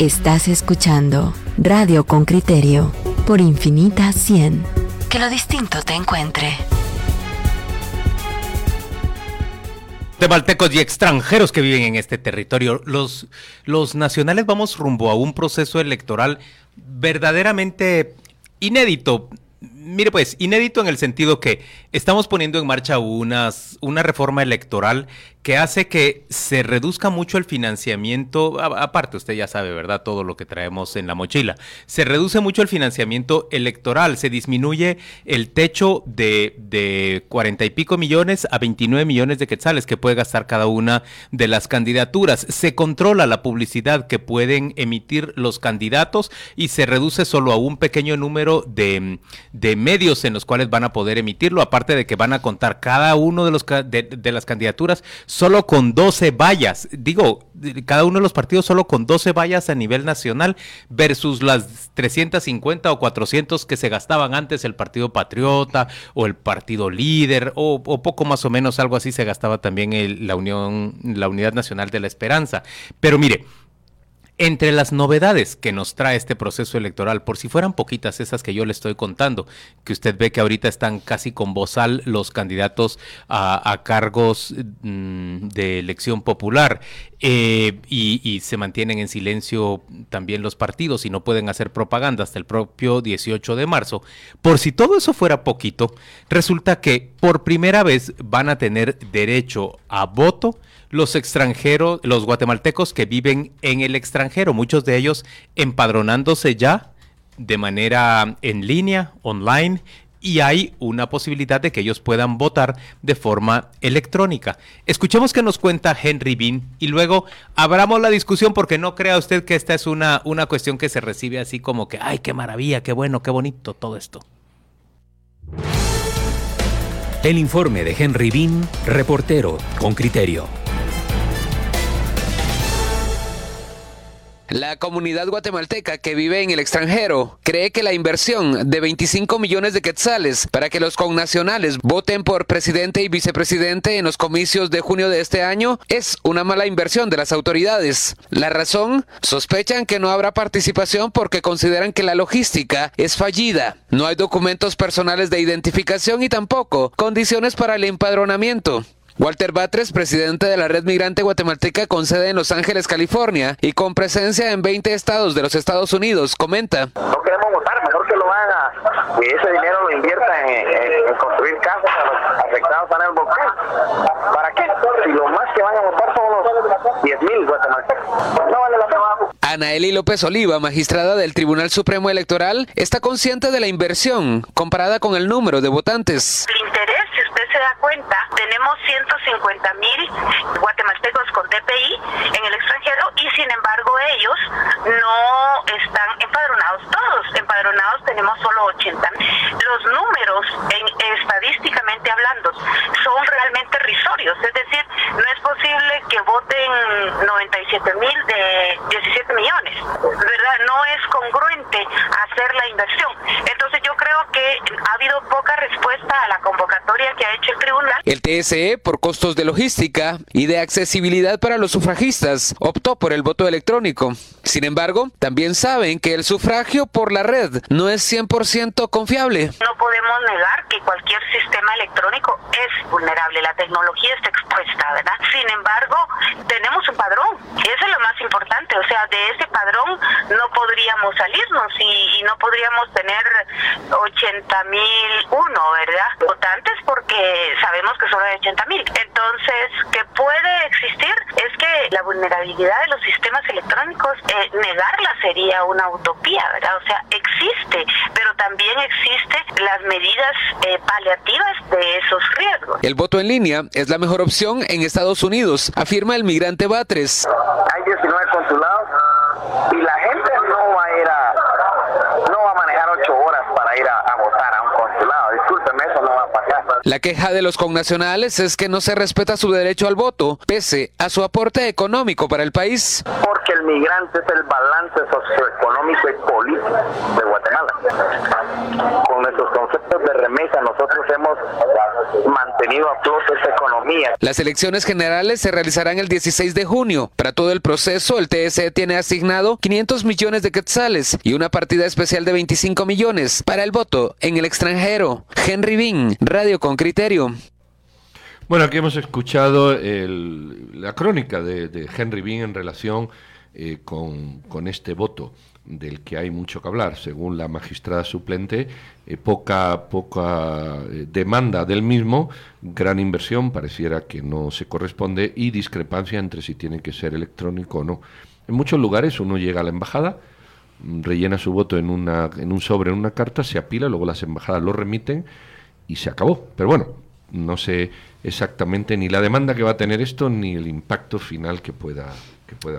Estás escuchando Radio con Criterio por Infinita 100. Que lo distinto te encuentre. Guatemaltecos y extranjeros que viven en este territorio. Los, los nacionales vamos rumbo a un proceso electoral verdaderamente inédito. Mire pues, inédito en el sentido que estamos poniendo en marcha unas, una reforma electoral que hace que se reduzca mucho el financiamiento, aparte usted ya sabe, ¿verdad? Todo lo que traemos en la mochila. Se reduce mucho el financiamiento electoral, se disminuye el techo de, de 40 y pico millones a 29 millones de quetzales que puede gastar cada una de las candidaturas. Se controla la publicidad que pueden emitir los candidatos y se reduce solo a un pequeño número de, de medios en los cuales van a poder emitirlo, aparte de que van a contar cada uno de, los, de, las candidaturas solo con 12 vallas, digo, cada uno de los partidos solo con 12 vallas a nivel nacional versus las 350 o 400 que se gastaban antes el Partido Patriota o el Partido Líder o, poco más o menos algo así se gastaba también la Unión, la Unidad Nacional de la Esperanza. Pero mire, entre las novedades que nos trae este proceso electoral, por si fueran poquitas esas que yo le estoy contando, que usted ve que ahorita están casi con bozal los candidatos a, cargos mm, de elección popular eh, y, se mantienen en silencio también los partidos y no pueden hacer propaganda hasta el propio 18 de marzo. Por si todo eso fuera poquito, resulta que por primera vez van a tener derecho a voto los extranjeros, los guatemaltecos que viven en el extranjero, muchos de ellos empadronándose ya de manera en línea, online, y hay una posibilidad de que ellos puedan votar de forma electrónica. Escuchemos que nos cuenta Henry Bean y luego abramos la discusión porque no crea usted que esta es una, una cuestión que se recibe así como que, ay, qué maravilla, qué bueno, qué bonito todo esto. El informe de Henry Bean, reportero con criterio. La comunidad guatemalteca que vive en el extranjero cree que la inversión de 25 millones de quetzales para que los connacionales voten por presidente y vicepresidente en los comicios de junio de este año es una mala inversión de las autoridades. La razón, sospechan que no habrá participación porque consideran que la logística es fallida. No hay documentos personales de identificación y tampoco condiciones para el empadronamiento. Walter Batres, presidente de la Red Migrante Guatemalteca con sede en Los Ángeles, California, y con presencia en 20 estados de los Estados Unidos, comenta. No queremos votar, mejor que lo haga, que ese dinero lo invierta en, construir casas a los afectados en el volcán. ¿Para qué? Si lo más que van a votar son los 10 mil guatemaltecos. No vale la pena. Anaeli López Oliva, magistrada del Tribunal Supremo Electoral, está consciente de la inversión comparada con el número de votantes. El interés, da cuenta, tenemos 150 mil guatemaltecos con DPI en el extranjero y sin embargo ellos no están empadronados todos. Empadronados tenemos solo 80. Los números, en, estadísticamente hablando, son realmente risorios. Es decir, no es posible que voten 97 mil de 17 millones. ¿Verdad? No es congruente hacer la inversión. Entonces yo creo que ha habido poca respuesta a la que ha hecho el tribunal. El TSE, por costos de logística y de accesibilidad para los sufragistas, optó por el voto electrónico. Sin embargo, también saben que el sufragio por la red no es 100% confiable. No podemos negar que cualquier sistema electrónico es vulnerable, la tecnología está expuesta, ¿verdad? Sin embargo, tenemos un padrón, eso es lo más importante, o sea, de ese padrón no podríamos salirnos y, no podríamos tener 80 mil uno, ¿verdad? Votantes porque sabemos que solo hay 80 mil. Entonces, que puede existir es que la vulnerabilidad de los sistemas electrónicos, eh, negarla sería una utopía, ¿verdad? O sea, existe, pero también existen las medidas eh, paliativas de esos riesgos. El voto en línea es la mejor opción en Estados Unidos, afirma el migrante Batres. Hay 19 consulados y la gente no va a ir a, no va a manejar ocho horas para ir a, votar a un consulado. Discúlpeme, eso no va a pasar. La queja de los connacionales es que no se respeta su derecho al voto, pese a su aporte económico para el país. Porque el migrante es el balance socioeconómico y político de Guatemala. Con nuestros conceptos de remesa nosotros hemos mantenido a flote esta economía. Las elecciones generales se realizarán el 16 de junio. Para todo el proceso, el TSE tiene asignado 500 millones de quetzales y una partida especial de 25 millones para el voto en el extranjero. Henry Bean, Radio con Criterio. Bueno, aquí hemos escuchado la crónica de, Henry Bean en relación eh, con, con este voto del que hay mucho que hablar. Según la magistrada suplente, eh, poca, poca eh, demanda del mismo, gran inversión, pareciera que no se corresponde, y discrepancia entre si tiene que ser electrónico o no. En muchos lugares uno llega a la embajada, mm, rellena su voto en, una, en un sobre, en una carta, se apila, luego las embajadas lo remiten y se acabó. Pero bueno, no sé exactamente ni la demanda que va a tener esto ni el impacto final que pueda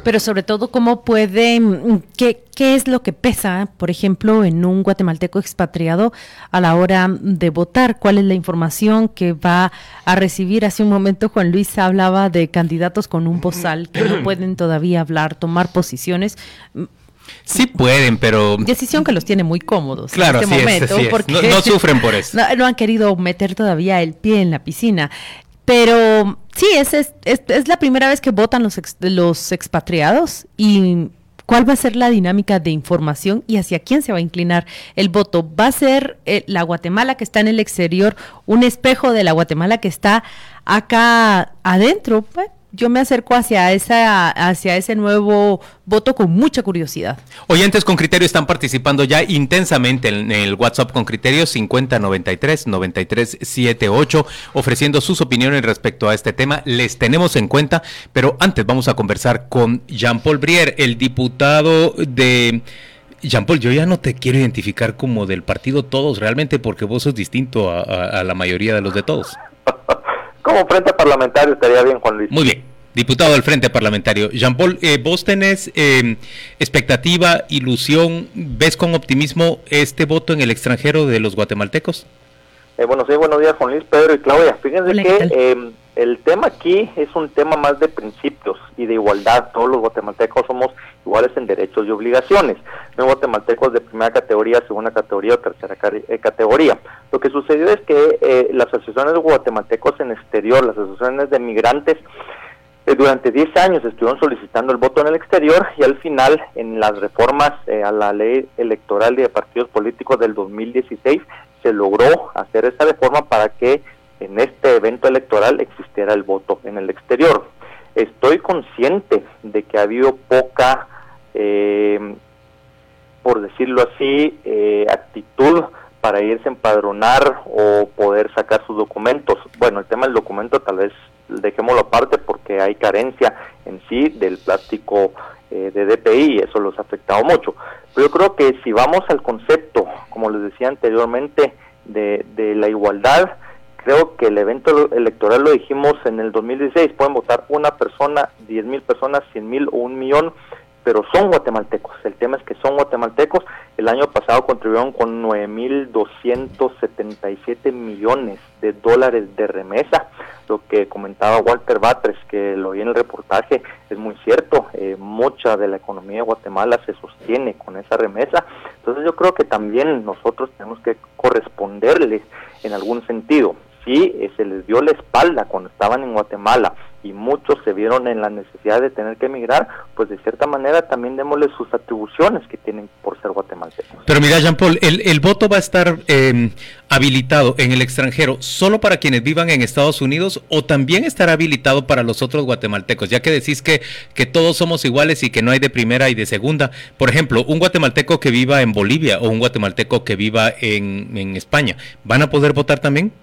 pero sobre todo, ¿cómo puede, mm, qué, qué es lo que pesa, por ejemplo, en un guatemalteco expatriado a la hora de votar? ¿Cuál es la información que va a recibir? Hace un momento Juan Luis hablaba de candidatos con un bozal que no pueden todavía hablar, tomar posiciones. Sí pueden, pero... Decisión que los tiene muy cómodos claro, en este momento. porque no, sufren por eso. no, han querido meter todavía el pie en la piscina. Pero sí, es, es, es, la primera vez que votan los, los expatriados y cuál va a ser la dinámica de información y hacia quién se va a inclinar el voto. ¿Va a ser eh, la Guatemala que está en el exterior un espejo de la Guatemala que está acá adentro? Pues, yo me acerco hacia esa hacia ese nuevo voto con mucha curiosidad. Oyentes con criterio están participando ya intensamente en el WhatsApp con criterio 5093 9378 ofreciendo sus opiniones respecto a este tema. Les tenemos en cuenta, pero antes vamos a conversar con Jean-Paul Brier, el diputado de Jean-Paul, yo ya no te quiero identificar como del partido Todos realmente porque vos sos distinto a la mayoría de los de Todos. Como frente parlamentario estaría bien, Juan Luis. Muy bien. Diputado del Frente Parlamentario. Jean-Paul, eh, vos tenés em, expectativa, ilusión, ves con optimismo este voto en el extranjero de los guatemaltecos? Eh, bueno, sí, buenos días, Juan Luis, Pedro y Claudia. Fíjense que em, el tema aquí es un tema más de principios y de igualdad. Todos los guatemaltecos somos iguales en derechos y obligaciones. No guatemaltecos de primera categoría, segunda categoría o tercera eh, categoría. Lo que sucedió es que eh, las asociaciones de guatemaltecos en exterior, las asociaciones de migrantes, eh, durante 10 años estuvieron solicitando el voto en el exterior y al final en las reformas a la ley electoral de partidos políticos del 2016 se logró hacer esa reforma para que en este evento electoral existiera el voto en el exterior. Estoy consciente de que ha habido poca, eh, por decirlo así, eh, actitud para irse a empadronar o poder sacar sus documentos. Bueno, el tema del documento tal vez dejémoslo aparte porque hay carencia en sí del plástico eh, de DPI y eso los ha afectado mucho. Pero yo creo que si vamos al concepto, como les decía anteriormente, de, de la igualdad, creo que el evento electoral lo dijimos en el 2016, pueden votar una persona, diez mil personas, cien mil o un millón, pero son guatemaltecos. El tema es que son guatemaltecos. El año pasado contribuyeron con mil 9.277 millones de dólares de remesa. Lo que comentaba Walter Batres, que lo vi en el reportaje, es muy cierto. Eh, mucha de la economía de Guatemala se sostiene con esa remesa. Entonces yo creo que también nosotros tenemos que corresponderles en algún sentido sí eh, se les dio la espalda cuando estaban en Guatemala y muchos se vieron en la necesidad de tener que emigrar, pues de cierta manera también démosles sus atribuciones que tienen por ser guatemaltecos. Pero mira, Jean Paul, el, voto va a estar em, habilitado en el extranjero solo para quienes vivan en Estados Unidos o también estará habilitado para los otros guatemaltecos, ya que decís que, que todos somos iguales y que no hay de primera y de segunda. Por ejemplo, un guatemalteco que viva en Bolivia o un guatemalteco que viva en, en España, ¿van a poder votar también?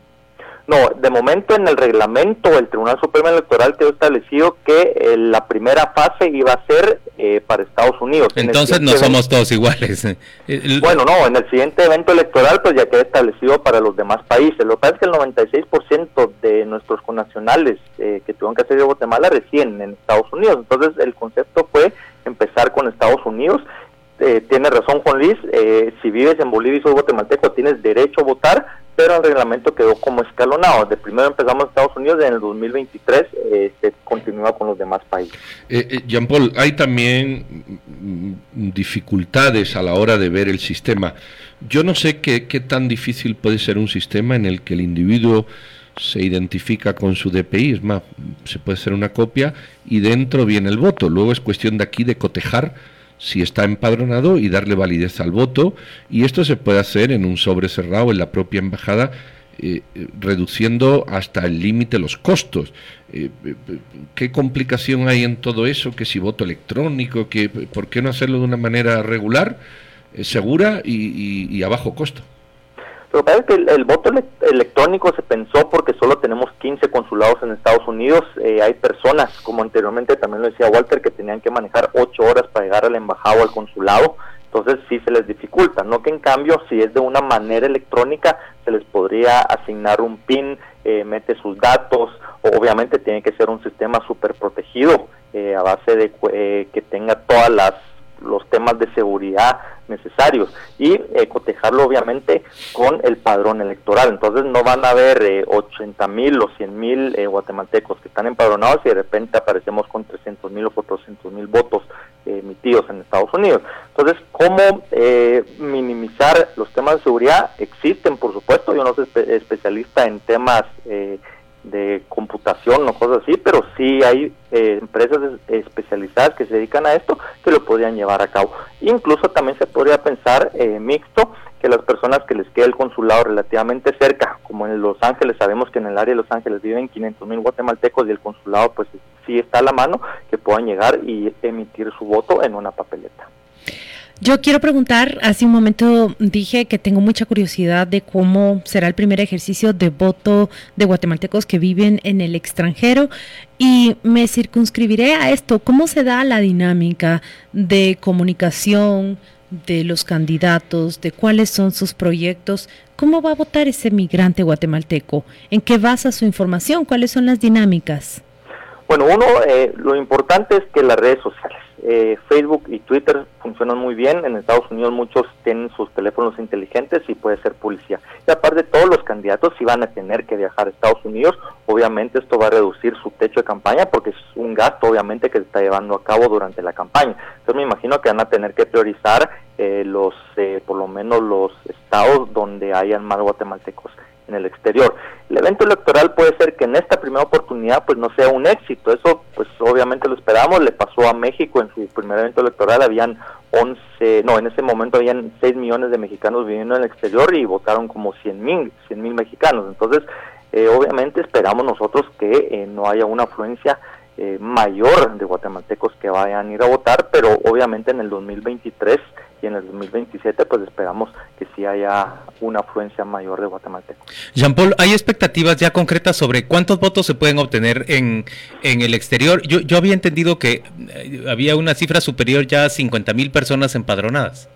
No, de momento en el reglamento el Tribunal Supremo Electoral quedó establecido que eh, la primera fase iba a ser eh, para Estados Unidos. Entonces no somos todos iguales. Bueno, no, en el siguiente evento electoral pues ya queda establecido para los demás países. Lo que pasa es que el 96% de nuestros connacionales eh, que tuvieron que hacer de Guatemala residen en Estados Unidos. Entonces el concepto fue empezar con Estados Unidos tiene razón Juan Luis, si vives en Bolivia y sos guatemalteco tienes derecho a votar, pero el reglamento quedó como escalonado. De primero empezamos Estados Unidos en el 2023 eh, se continúa con los demás países. Eh, eh, Jean Paul, hay también dificultades a la hora de ver el sistema. Yo no sé qué, qué tan difícil puede ser un sistema en el que el individuo se identifica con su DPI, es más, se puede hacer una copia y dentro viene el voto. Luego es cuestión de aquí de cotejar si está empadronado y darle validez al voto. Y esto se puede hacer en un sobre cerrado en la propia embajada, eh, eh, reduciendo hasta el límite los costos. Eh, ¿Qué complicación hay en todo eso? Que si voto electrónico, que, ¿por qué no hacerlo de una manera regular, segura y a bajo costo? Lo que pasa es que el, voto electrónico se pensó porque solo tenemos 15 consulados en Estados Unidos. Eh, hay personas, como anteriormente también lo decía Walter, que tenían que manejar 8 horas para llegar al embajado o al consulado. Entonces sí se les dificulta, no que en cambio si es de una manera electrónica se les podría asignar un PIN, eh, mete sus datos, obviamente tiene que ser un sistema súper protegido eh, a base de que tenga todas las los temas de seguridad necesarios y eh, cotejarlo obviamente con el padrón electoral. Entonces no van a haber eh, 80 mil o 100 mil eh, guatemaltecos que están empadronados y de repente aparecemos con 300 mil o 400 mil votos eh, emitidos en Estados Unidos. Entonces, ¿cómo minimizar los temas de seguridad? Existen, por supuesto, yo no soy especialista en temas de computación o cosas así, pero sí hay eh, empresas especializadas que se dedican a esto que lo podrían llevar a cabo. Incluso también se podría pensar eh, mixto que las personas que les quede el consulado relativamente cerca, como en Los Ángeles, sabemos que en el área de Los Ángeles viven 500 mil guatemaltecos y el consulado pues sí está a la mano, que puedan llegar y emitir su voto en una papeleta. Yo quiero preguntar, hace un momento dije que tengo mucha curiosidad de cómo será el primer ejercicio de voto de guatemaltecos que viven en el extranjero y me circunscribiré a esto. ¿Cómo se da la dinámica de comunicación de los candidatos, de cuáles son sus proyectos? ¿Cómo va a votar ese migrante guatemalteco? ¿En qué basa su información? ¿Cuáles son las dinámicas? Bueno, uno, eh, lo importante es que las redes sociales eh, Facebook y Twitter funcionan muy bien. En Estados Unidos muchos tienen sus teléfonos inteligentes y puede ser policía. Y aparte todos los candidatos si van a tener que viajar a Estados Unidos, obviamente esto va a reducir su techo de campaña porque es un gasto obviamente que se está llevando a cabo durante la campaña. Entonces me imagino que van a tener que priorizar eh, los, eh, por lo menos los estados donde hayan más guatemaltecos en el exterior. El evento electoral puede ser que en esta primera oportunidad pues no sea un éxito, eso pues obviamente lo esperamos, le pasó a México en su primer evento electoral, habían 11, no, en ese momento habían 6 millones de mexicanos viviendo en el exterior y votaron como 100 mil, 100 mil mexicanos, entonces eh, obviamente esperamos nosotros que eh, no haya una afluencia eh, mayor de guatemaltecos que vayan a ir a votar, pero obviamente en el 2023 y en el 2027 pues esperamos que sí haya una afluencia mayor de guatemaltecos. Jean Paul, ¿hay expectativas ya concretas sobre cuántos votos se pueden obtener en, en el exterior? Yo, yo había entendido que eh, había una cifra superior ya a 50 mil personas empadronadas.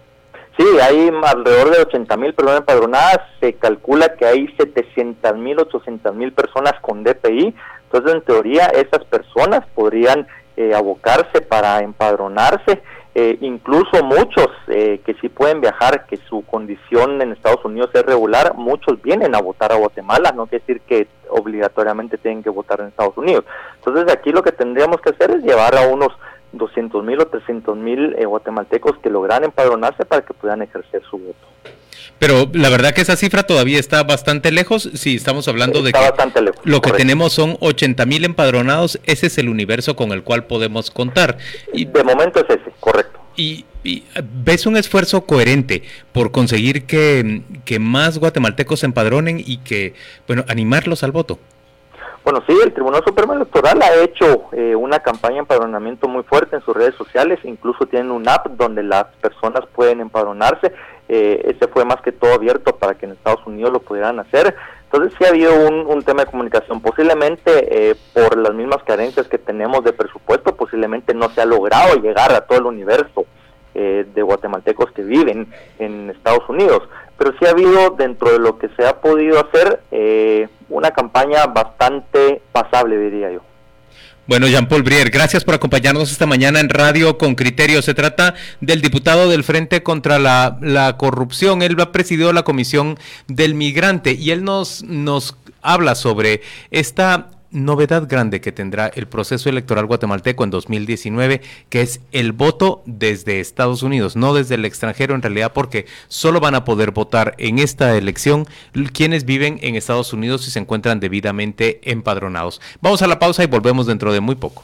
Sí, hay alrededor de 80 mil personas empadronadas, se calcula que hay 700 mil, 800 mil personas con DPI, entonces en teoría esas personas podrían eh, abocarse para empadronarse eh, incluso muchos eh, que sí pueden viajar, que su condición en Estados Unidos es regular, muchos vienen a votar a Guatemala, no quiere decir que obligatoriamente tienen que votar en Estados Unidos. Entonces aquí lo que tendríamos que hacer es llevar a unos 200 mil o 300 mil eh, guatemaltecos que logran empadronarse para que puedan ejercer su voto. Pero la verdad que esa cifra todavía está bastante lejos. Si estamos hablando de que lo que tenemos son 80 mil empadronados, ese es el universo con el cual podemos contar. Y, de momento es ese, correcto. Y, ves un esfuerzo coherente por conseguir que, que más guatemaltecos se empadronen y que, bueno, animarlos al voto. Bueno, sí, el Tribunal Supremo Electoral ha hecho eh, una campaña de empadronamiento muy fuerte en sus redes sociales, incluso tienen un app donde las personas pueden empadronarse, eh, ese fue más que todo abierto para que en Estados Unidos lo pudieran hacer. Entonces sí ha habido un, tema de comunicación, posiblemente eh, por las mismas carencias que tenemos de presupuesto, posiblemente no se ha logrado llegar a todo el universo de guatemaltecos que viven en Estados Unidos pero sí ha habido dentro de lo que se ha podido hacer eh, una campaña bastante pasable, diría yo. Bueno, Jean-Paul Brier, gracias por acompañarnos esta mañana en Radio con Criterio. Se trata del diputado del Frente contra la, la Corrupción. Él ha presidido la Comisión del Migrante y él nos, nos habla sobre esta novedad grande que tendrá el proceso electoral guatemalteco en 2019, que es el voto desde Estados Unidos, no desde el extranjero en realidad, porque solo van a poder votar en esta elección quienes viven en Estados Unidos y se encuentran debidamente empadronados. Vamos a la pausa y volvemos dentro de muy poco.